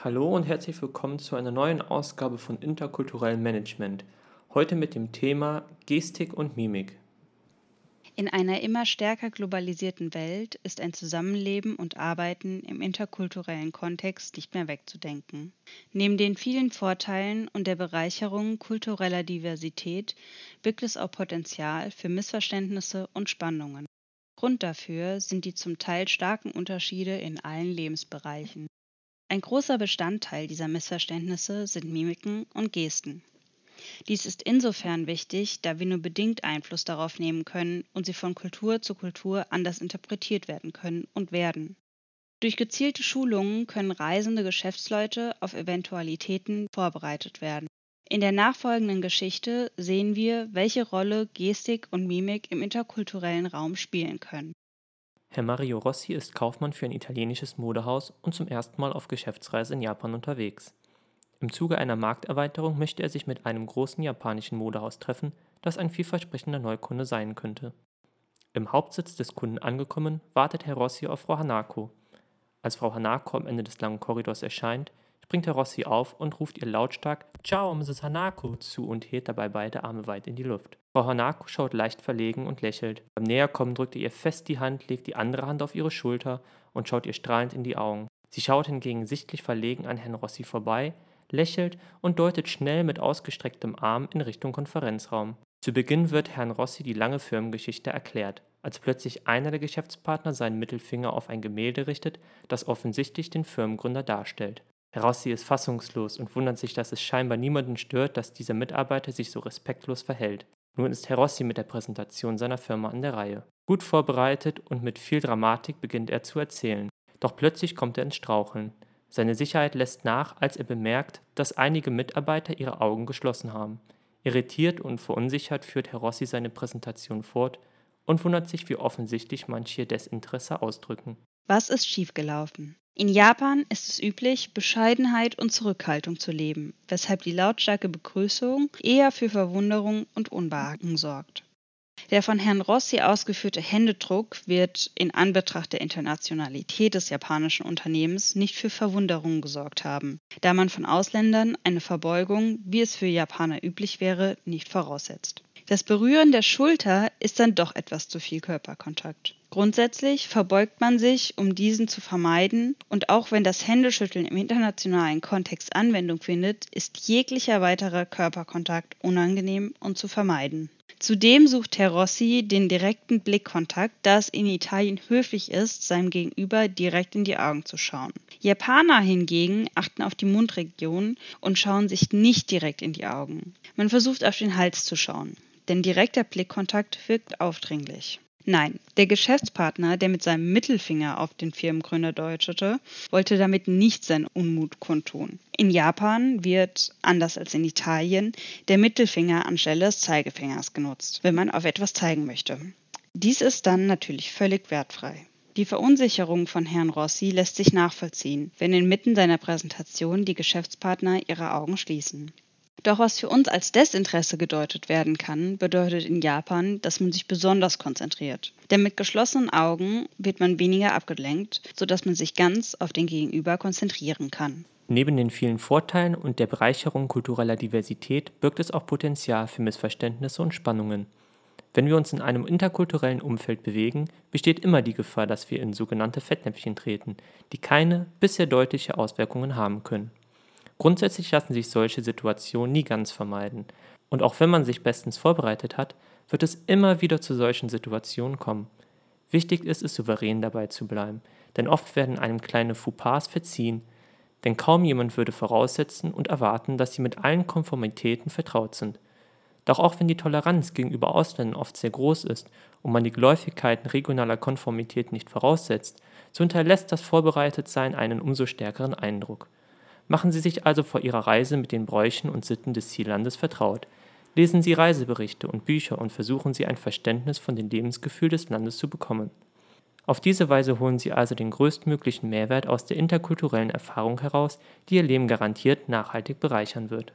Hallo und herzlich willkommen zu einer neuen Ausgabe von Interkulturellem Management. Heute mit dem Thema Gestik und Mimik. In einer immer stärker globalisierten Welt ist ein Zusammenleben und Arbeiten im interkulturellen Kontext nicht mehr wegzudenken. Neben den vielen Vorteilen und der Bereicherung kultureller Diversität birgt es auch Potenzial für Missverständnisse und Spannungen. Grund dafür sind die zum Teil starken Unterschiede in allen Lebensbereichen. Ein großer Bestandteil dieser Missverständnisse sind Mimiken und Gesten. Dies ist insofern wichtig, da wir nur bedingt Einfluss darauf nehmen können und sie von Kultur zu Kultur anders interpretiert werden können und werden. Durch gezielte Schulungen können reisende Geschäftsleute auf Eventualitäten vorbereitet werden. In der nachfolgenden Geschichte sehen wir, welche Rolle Gestik und Mimik im interkulturellen Raum spielen können. Herr Mario Rossi ist Kaufmann für ein italienisches Modehaus und zum ersten Mal auf Geschäftsreise in Japan unterwegs. Im Zuge einer Markterweiterung möchte er sich mit einem großen japanischen Modehaus treffen, das ein vielversprechender Neukunde sein könnte. Im Hauptsitz des Kunden angekommen, wartet Herr Rossi auf Frau Hanako. Als Frau Hanako am Ende des langen Korridors erscheint, springt Herr Rossi auf und ruft ihr lautstark Ciao, Mrs. Hanako zu und hebt dabei beide Arme weit in die Luft. Frau Hanako schaut leicht verlegen und lächelt. Beim Näherkommen drückt er ihr fest die Hand, legt die andere Hand auf ihre Schulter und schaut ihr strahlend in die Augen. Sie schaut hingegen sichtlich verlegen an Herrn Rossi vorbei, lächelt und deutet schnell mit ausgestrecktem Arm in Richtung Konferenzraum. Zu Beginn wird Herrn Rossi die lange Firmengeschichte erklärt, als plötzlich einer der Geschäftspartner seinen Mittelfinger auf ein Gemälde richtet, das offensichtlich den Firmengründer darstellt. Rossi ist fassungslos und wundert sich, dass es scheinbar niemanden stört, dass dieser Mitarbeiter sich so respektlos verhält. Nun ist Herr Rossi mit der Präsentation seiner Firma an der Reihe. Gut vorbereitet und mit viel Dramatik beginnt er zu erzählen. Doch plötzlich kommt er ins Straucheln. Seine Sicherheit lässt nach, als er bemerkt, dass einige Mitarbeiter ihre Augen geschlossen haben. Irritiert und verunsichert führt Herr Rossi seine Präsentation fort und wundert sich, wie offensichtlich manche Desinteresse ausdrücken. Was ist schiefgelaufen? In Japan ist es üblich, Bescheidenheit und Zurückhaltung zu leben, weshalb die lautstarke Begrüßung eher für Verwunderung und Unbehagen sorgt. Der von Herrn Rossi ausgeführte Händedruck wird in Anbetracht der Internationalität des japanischen Unternehmens nicht für Verwunderung gesorgt haben, da man von Ausländern eine Verbeugung, wie es für Japaner üblich wäre, nicht voraussetzt. Das Berühren der Schulter ist dann doch etwas zu viel Körperkontakt. Grundsätzlich verbeugt man sich, um diesen zu vermeiden, und auch wenn das Händeschütteln im internationalen Kontext Anwendung findet, ist jeglicher weiterer Körperkontakt unangenehm und zu vermeiden. Zudem sucht Herr Rossi den direkten Blickkontakt, da es in Italien höflich ist, seinem Gegenüber direkt in die Augen zu schauen. Japaner hingegen achten auf die Mundregion und schauen sich nicht direkt in die Augen. Man versucht auf den Hals zu schauen denn direkter Blickkontakt wirkt aufdringlich. Nein, der Geschäftspartner, der mit seinem Mittelfinger auf den Firmengründer deutete, wollte damit nicht seinen Unmut kundtun. In Japan wird, anders als in Italien, der Mittelfinger anstelle des Zeigefingers genutzt, wenn man auf etwas zeigen möchte. Dies ist dann natürlich völlig wertfrei. Die Verunsicherung von Herrn Rossi lässt sich nachvollziehen, wenn inmitten seiner Präsentation die Geschäftspartner ihre Augen schließen. Doch was für uns als Desinteresse gedeutet werden kann, bedeutet in Japan, dass man sich besonders konzentriert. Denn mit geschlossenen Augen wird man weniger abgelenkt, sodass man sich ganz auf den Gegenüber konzentrieren kann. Neben den vielen Vorteilen und der Bereicherung kultureller Diversität birgt es auch Potenzial für Missverständnisse und Spannungen. Wenn wir uns in einem interkulturellen Umfeld bewegen, besteht immer die Gefahr, dass wir in sogenannte Fettnäpfchen treten, die keine bisher deutliche Auswirkungen haben können. Grundsätzlich lassen sich solche Situationen nie ganz vermeiden. Und auch wenn man sich bestens vorbereitet hat, wird es immer wieder zu solchen Situationen kommen. Wichtig ist es, souverän dabei zu bleiben, denn oft werden einem kleine Fauxpas verziehen, denn kaum jemand würde voraussetzen und erwarten, dass sie mit allen Konformitäten vertraut sind. Doch auch wenn die Toleranz gegenüber Ausländern oft sehr groß ist und man die Geläufigkeiten regionaler Konformität nicht voraussetzt, so hinterlässt das Vorbereitetsein einen umso stärkeren Eindruck. Machen Sie sich also vor Ihrer Reise mit den Bräuchen und Sitten des Ziellandes vertraut. Lesen Sie Reiseberichte und Bücher und versuchen Sie ein Verständnis von dem Lebensgefühl des Landes zu bekommen. Auf diese Weise holen Sie also den größtmöglichen Mehrwert aus der interkulturellen Erfahrung heraus, die Ihr Leben garantiert nachhaltig bereichern wird